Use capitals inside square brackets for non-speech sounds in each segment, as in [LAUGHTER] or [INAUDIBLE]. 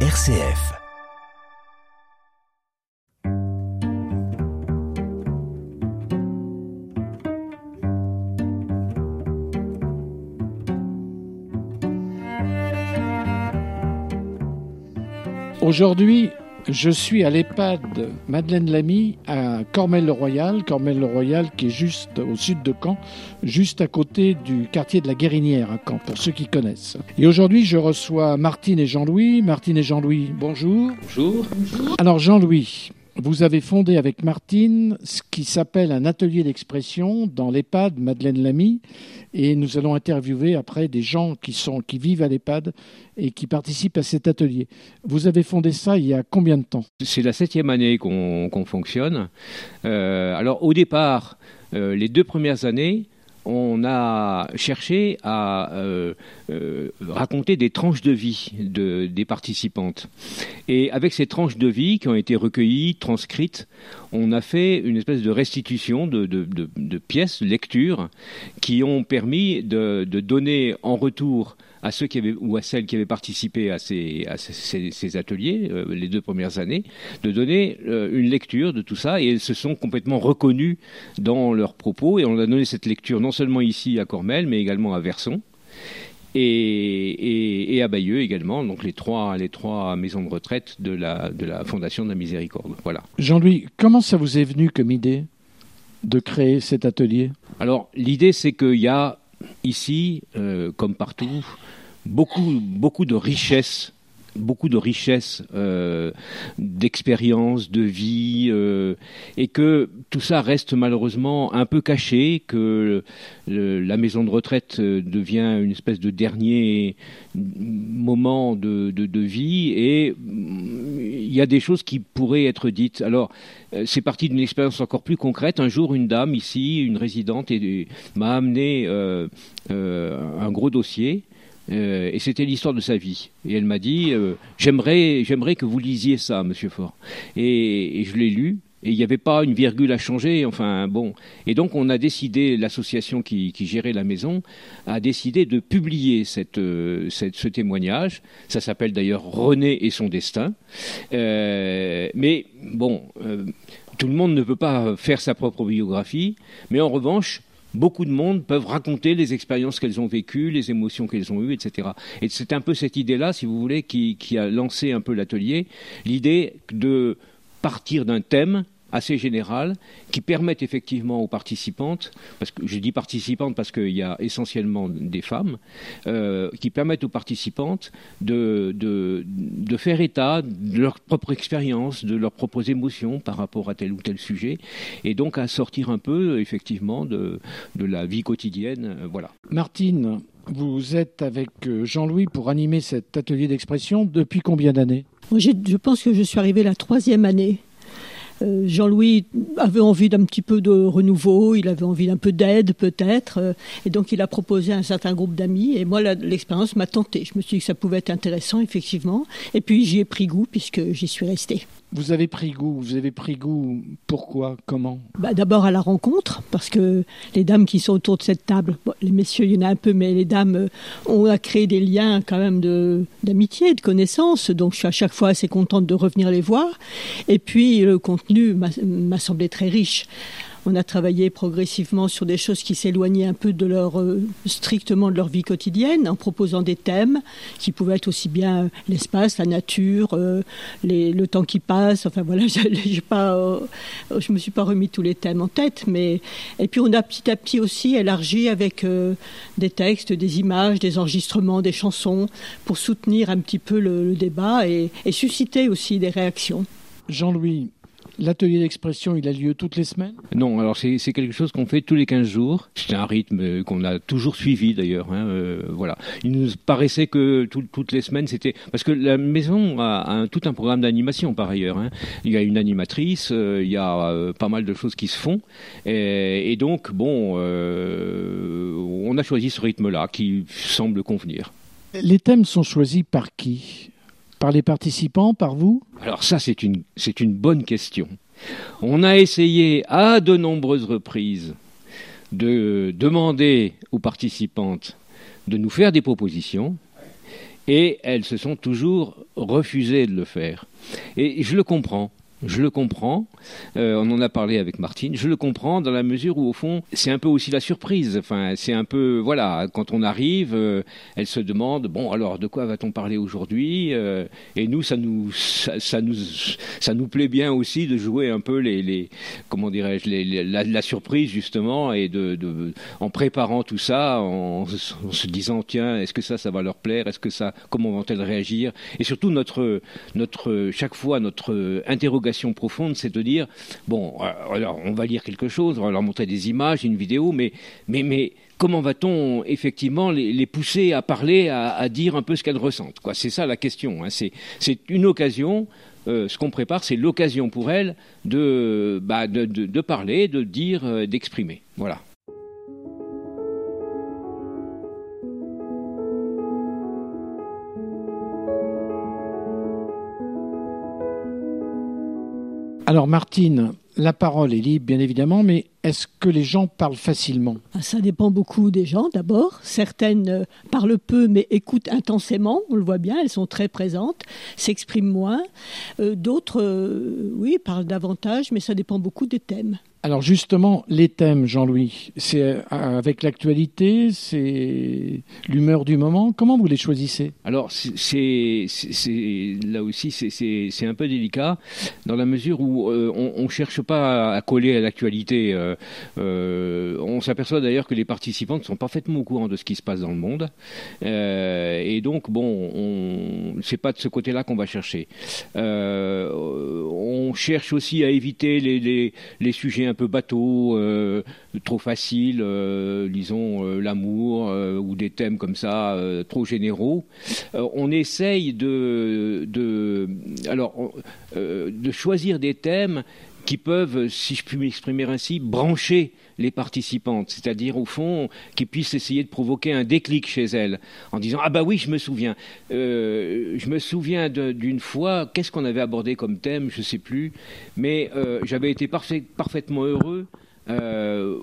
RCF. Aujourd'hui, je suis à l'EHPAD Madeleine Lamy à Cormel-le-Royal. Cormel-le-Royal qui est juste au sud de Caen, juste à côté du quartier de la Guérinière à Caen, pour ceux qui connaissent. Et aujourd'hui, je reçois Martine et Jean-Louis. Martine et Jean-Louis, bonjour. Bonjour. Alors Jean-Louis, vous avez fondé avec Martine ce qui s'appelle un atelier d'expression dans l'EHPAD Madeleine Lamy et nous allons interviewer après des gens qui, sont, qui vivent à l'EHPAD et qui participent à cet atelier. Vous avez fondé ça il y a combien de temps? C'est la septième année qu'on fonctionne. Euh, alors au départ, euh, les deux premières années, on a cherché à euh, euh, raconter des tranches de vie de, des participantes. Et avec ces tranches de vie qui ont été recueillies, transcrites, on a fait une espèce de restitution de pièces, de lectures, qui ont permis de, donner en retour à ceux qui avaient ou à celles qui avaient participé à ces, ces, ateliers euh, les deux premières années, de donner euh, une lecture de tout ça et elles se sont complètement reconnues dans leurs propos et on a donné cette lecture non seulement ici à Cormel mais également à Verson. Et, à Bayeux également, donc les trois, les trois maisons de retraite de la, de la Fondation de la Miséricorde. Voilà. Jean-Louis, comment ça vous est venu comme idée de créer cet atelier? Alors l'idée c'est qu'il y a ici, euh, comme partout, beaucoup, beaucoup de richesses beaucoup de richesses euh, d'expérience, de vie, euh, et que tout ça reste malheureusement un peu caché, que la maison de retraite devient une espèce de dernier moment de, vie, et il y a des choses qui pourraient être dites. Alors, c'est parti d'une expérience encore plus concrète. Un jour, une dame ici, une résidente, m'a amené un gros dossier. Euh, et c'était l'histoire de sa vie. Et elle m'a dit euh, j'aimerais, j'aimerais que vous lisiez ça, Monsieur Faure. Et, je l'ai lu. Et il n'y avait pas une virgule à changer, enfin bon. Et donc on a décidé, l'association qui, gérait la maison a décidé de publier euh, cette, ce témoignage. Ça s'appelle d'ailleurs René et son destin. mais bon, tout le monde ne peut pas faire sa propre biographie. Mais en revanche, beaucoup de monde peuvent raconter les expériences qu'elles ont vécues, les émotions qu'elles ont eues, etc. Et c'est un peu cette idée-là, si vous voulez, qui, qui a lancé un peu l'atelier, l'idée de partir d'un thème assez générales qui permettent effectivement aux participantes, parce que je dis participantes parce qu'il y a essentiellement des femmes, euh, qui permettent aux participantes de, de, de, faire état de leur propre expérience, de leurs propres émotions par rapport à tel ou tel sujet, et donc à sortir un peu effectivement de, de la vie quotidienne. Euh, voilà. Martine, vous êtes avec euh, Jean-Louis pour animer cet atelier d'expression depuis combien d'années? Je pense que je suis arrivée la troisième année. Euh, Jean-Louis avait envie d'un petit peu de renouveau, il avait envie d'un peu d'aide peut-être, euh, et donc il a proposé un certain groupe d'amis, et moi l'expérience m'a tenté. Je me suis dit que ça pouvait être intéressant effectivement, et puis j'y ai pris goût puisque j'y suis restée. Vous avez pris goût, vous avez pris goût, pourquoi, comment? Bah, D'abord à la rencontre, parce que les dames qui sont autour de cette table, les messieurs il y en a un peu, mais les dames, euh, ont a créé des liens quand même d'amitié, de, de connaissance, donc je suis à chaque fois assez contente de revenir les voir. Et puis le contenu m'a semblé très riche on a travaillé progressivement sur des choses qui s'éloignaient un peu de leur euh, strictement de leur vie quotidienne, en proposant des thèmes qui pouvaient être aussi bien l'espace, la nature, euh, le temps qui passe. Enfin voilà, [LAUGHS] je pas, euh, je me suis pas remis tous les thèmes en tête, mais et puis on a petit à petit aussi élargi avec des textes, des images, des enregistrements, des chansons pour soutenir un petit peu le, débat et susciter aussi des réactions. Jean-Louis, L'atelier d'expression, il a lieu toutes les semaines Non, alors c'est quelque chose qu'on fait tous les 15 jours. C'est un rythme qu'on a toujours suivi d'ailleurs. Hein, euh, voilà. Il nous paraissait que toutes les semaines, c'était... Parce que la maison a, tout un programme d'animation par ailleurs. Hein. Il y a une animatrice, euh, il y a euh, pas mal de choses qui se font. Et, et donc, bon, on a choisi ce rythme-là qui semble convenir. Les thèmes sont choisis par qui? Par les participants, par vous Alors ça, c'est une, une bonne question. On a essayé à de nombreuses reprises de demander aux participantes de nous faire des propositions. Et elles se sont toujours refusées de le faire. Et je le comprends. Je le comprends. Euh, on en a parlé avec Martine. Je le comprends dans la mesure où, au fond, c'est un peu aussi la surprise. Enfin, c'est un peu, voilà, quand on arrive, euh, elle se demande, bon, alors, de quoi va-t-on parler aujourd'hui euh, Et nous, ça nous, ça, nous, ça nous plaît bien aussi de jouer un peu les, les comment dirais-je, la, surprise justement, et de, en préparant tout ça, en, en se disant, tiens, est-ce que ça, ça va leur plaire? Est-ce que ça, comment vont-elles réagir? Et surtout notre, notre, chaque fois, notre interrogation profonde, c'est de dire bon, euh, alors on va lire quelque chose, on va leur montrer des images, une vidéo, mais, comment va-t-on effectivement les, pousser à parler, à, dire un peu ce qu'elles ressentent quoi? C'est ça la question. Hein. C'est une occasion. Euh, ce qu'on prépare, c'est l'occasion pour elles de, bah, de, parler, de dire, euh, d'exprimer. Voilà. Alors Martine, la parole est libre bien évidemment, mais est-ce que les gens parlent facilement? Ah, Ça dépend beaucoup des gens d'abord. Certaines euh, parlent peu mais écoutent intensément, on le voit bien, elles sont très présentes, s'expriment moins. Euh, d'autres, euh, oui, parlent davantage, mais ça dépend beaucoup des thèmes. Alors justement, les thèmes, Jean-Louis, c'est euh, avec l'actualité, c'est l'humeur du moment. Comment vous les choisissez? Alors c'est là aussi c'est un peu délicat dans la mesure où euh, on, ne cherche pas à, coller à l'actualité. Euh, on s'aperçoit d'ailleurs que les participants sont parfaitement au courant de ce qui se passe dans le monde, et donc bon, on c'est pas de ce côté-là qu'on va chercher. on cherche aussi à éviter les, les, les sujets un peu bateau, euh, trop facile, euh, disons euh, l'amour ou des thèmes comme ça trop généraux. on essaye de choisir des thèmes qui peuvent, si je puis m'exprimer ainsi, brancher les participantes, c'est-à-dire au fond qui puissent essayer de provoquer un déclic chez elles en disant ah bah oui je me souviens, je me souviens d'une fois qu'est-ce qu'on avait abordé comme thème, je sais plus, mais j'avais été parfaitement heureux euh,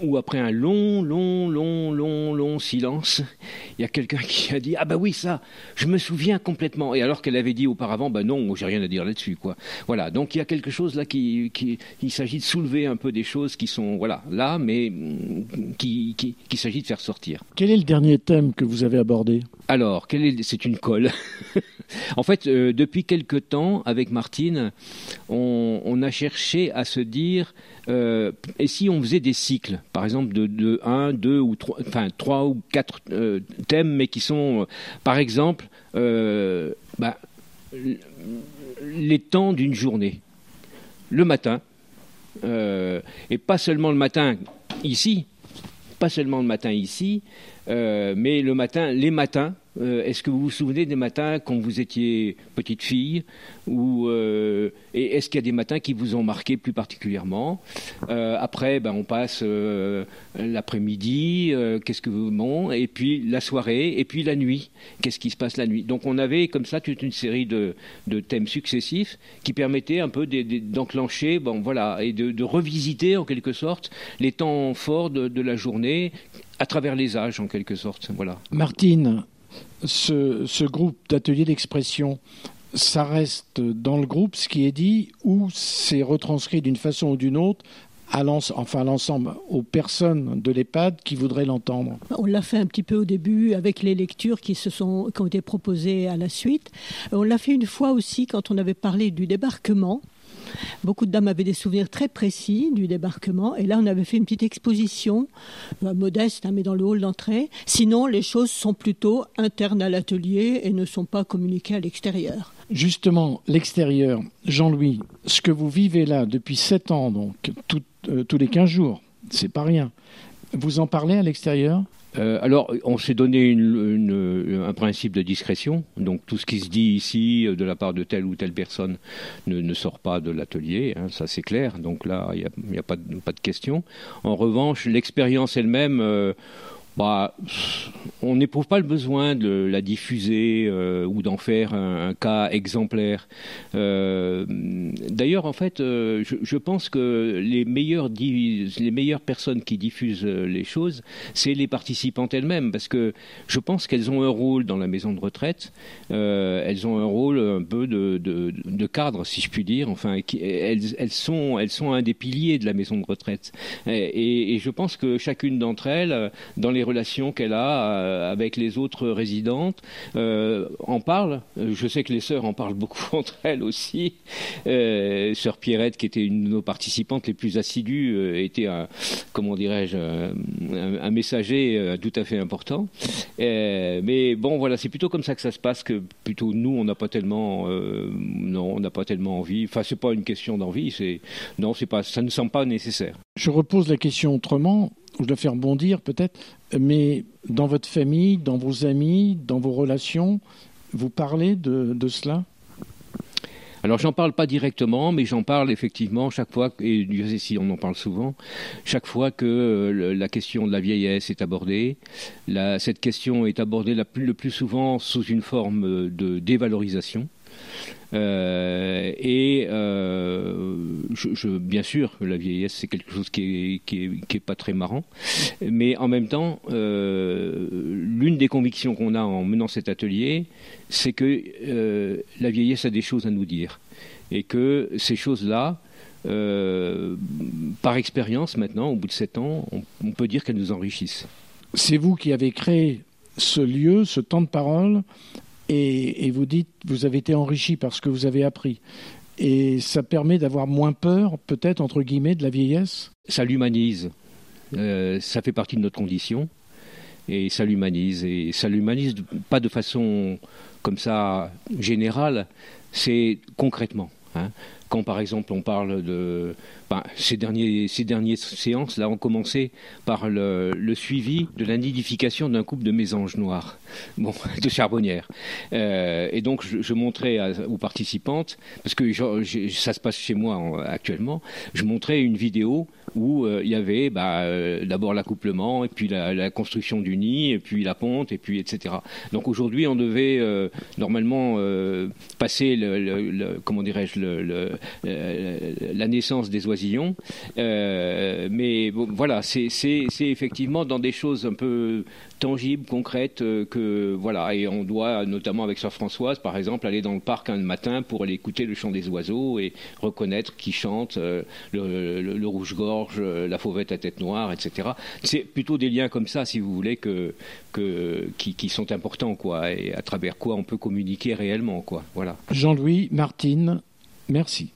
où, après un long, long, long, long, long silence, il y a quelqu'un qui a dit ah bah oui ça, je me souviens complètement. Et alors qu'elle avait dit auparavant bah non, j'ai rien à dire là-dessus quoi. Voilà, donc il y a quelque chose là qui, qui il s'agit de soulever un peu des choses qui sont voilà là, mais qui, qui, qui s'agit de faire sortir. Quel est le dernier thème que vous avez abordé? Alors, c'est une colle. [LAUGHS] en fait, euh, depuis quelque temps, avec Martine, on, on a cherché à se dire euh, et si on faisait des cycles, par exemple de, de 1, 2 ou 3, enfin 3 ou 4 euh, thèmes, mais qui sont, euh, par exemple, bah, les temps d'une journée. Le matin, et pas seulement le matin ici, pas seulement le matin ici, mais le matin, les matins, euh, est-ce que vous vous souvenez des matins quand vous étiez petite fille ou euh, et est-ce qu'il y a des matins qui vous ont marqué plus particulièrement euh, Après, ben, on passe l'après-midi, qu'est-ce que vous bon, et puis la soirée, et puis la nuit, qu'est-ce qui se passe la nuit Donc on avait comme ça toute une série de, thèmes successifs qui permettaient un peu d'enclencher, bon voilà, et de, revisiter en quelque sorte les temps forts de, de la journée à travers les âges en quelque sorte. Voilà. Martine, ce, groupe d'ateliers d'expression, ça reste dans le groupe ce qui est dit ou c'est retranscrit d'une façon ou d'une autre à enfin l'ensemble, aux personnes de l'EHPAD qui voudraient l'entendre On l'a fait un petit peu au début avec les lectures qui, se sont, qui ont été proposées à la suite. On l'a fait une fois aussi quand on avait parlé du débarquement. Beaucoup de dames avaient des souvenirs très précis du débarquement. Et là, on avait fait une petite exposition, euh, modeste, hein, mais dans le hall d'entrée. Sinon, les choses sont plutôt internes à l'atelier et ne sont pas communiquées à l'extérieur. Justement, l'extérieur, Jean-Louis, ce que vous vivez là depuis sept ans, donc euh, tous les 15 jours, c'est pas rien. Vous en parlez à l'extérieur? Euh, alors, on s'est donné un principe de discrétion. Donc, tout ce qui se dit ici euh, de la part de telle ou telle personne ne, sort pas de l'atelier. Hein, ça, c'est clair. Donc là, il n'y a, pas, de, question. En revanche, l'expérience elle-même, euh, bah, on n'éprouve pas le besoin de la diffuser euh, ou d'en faire un, cas exemplaire. Euh, d'ailleurs, en fait, euh, je, pense que les meilleures, les meilleures personnes qui diffusent les choses, c'est les participantes elles-mêmes, parce que je pense qu'elles ont un rôle dans la maison de retraite. elles ont un rôle un peu de, cadre, si je puis dire. Enfin, elles, sont, elles sont un des piliers de la maison de retraite. Et, et je pense que chacune d'entre elles, dans les relations qu'elle a euh, avec les autres résidentes euh, en parle. Je sais que les sœurs en parlent beaucoup [LAUGHS] entre elles aussi. Euh, sœur Pierrette, qui était une de nos participantes les plus assidues, était un, comment dirais-je, un, messager tout à fait important. mais bon, voilà, c'est plutôt comme ça que ça se passe que plutôt nous, on n'a pas tellement, non, on n'a pas tellement envie. Enfin, c'est pas une question d'envie, c'est non, c'est pas, ça ne semble pas nécessaire. Je repose la question autrement je dois faire rebondir peut-être, mais dans votre famille, dans vos amis, dans vos relations, vous parlez de, cela? Alors j'en parle pas directement, mais j'en parle effectivement chaque fois, et Dieu sait si on en parle souvent, chaque fois que euh, la question de la vieillesse est abordée. cette question est abordée le plus souvent sous une forme de dévalorisation. Euh, et euh, bien sûr, la vieillesse, c'est quelque chose qui est, qui, est, pas très marrant. Mais en même temps, euh, l'une des convictions qu'on a en menant cet atelier, c'est que la vieillesse a des choses à nous dire. Et que ces choses-là, par expérience maintenant, au bout de sept ans, on peut dire qu'elles nous enrichissent. C'est vous qui avez créé ce lieu, ce temps de parole, et, vous dites, vous avez été enrichi par ce que vous avez appris. Et ça permet d'avoir moins peur, peut-être, entre guillemets, de la vieillesse? Ça l'humanise. Euh, ça fait partie de notre condition. Et ça l'humanise. Et ça l'humanise pas de façon comme ça générale, c'est concrètement. Hein. Quand par exemple on parle de ben, ces, derniers, ces dernières séances là ont commencé par le, suivi de la nidification d'un couple de mésanges noirs, bon, [LAUGHS] de charbonnières. Euh, et donc je, montrais aux participantes, parce que ça se passe chez moi actuellement, je montrais une vidéo où euh, il y avait bah, euh, d'abord l'accouplement, et puis la, construction du nid, et puis la ponte, et puis etc. Donc aujourd'hui, on devait normalement passer le, comment dirais-je la naissance des oisillons, mais bon, voilà, c'est effectivement dans des choses un peu tangibles, concrètes, que voilà, et on doit notamment avec Sœur Françoise, par exemple, aller dans le parc un matin pour aller écouter le chant des oiseaux et reconnaître qui chante le, rouge-gorge euh, la fauvette à tête noire, etc. C'est plutôt des liens comme ça, si vous voulez, que, qui, sont importants, quoi, et à travers quoi on peut communiquer réellement, quoi. Voilà. Jean-Louis, Martine, Merci.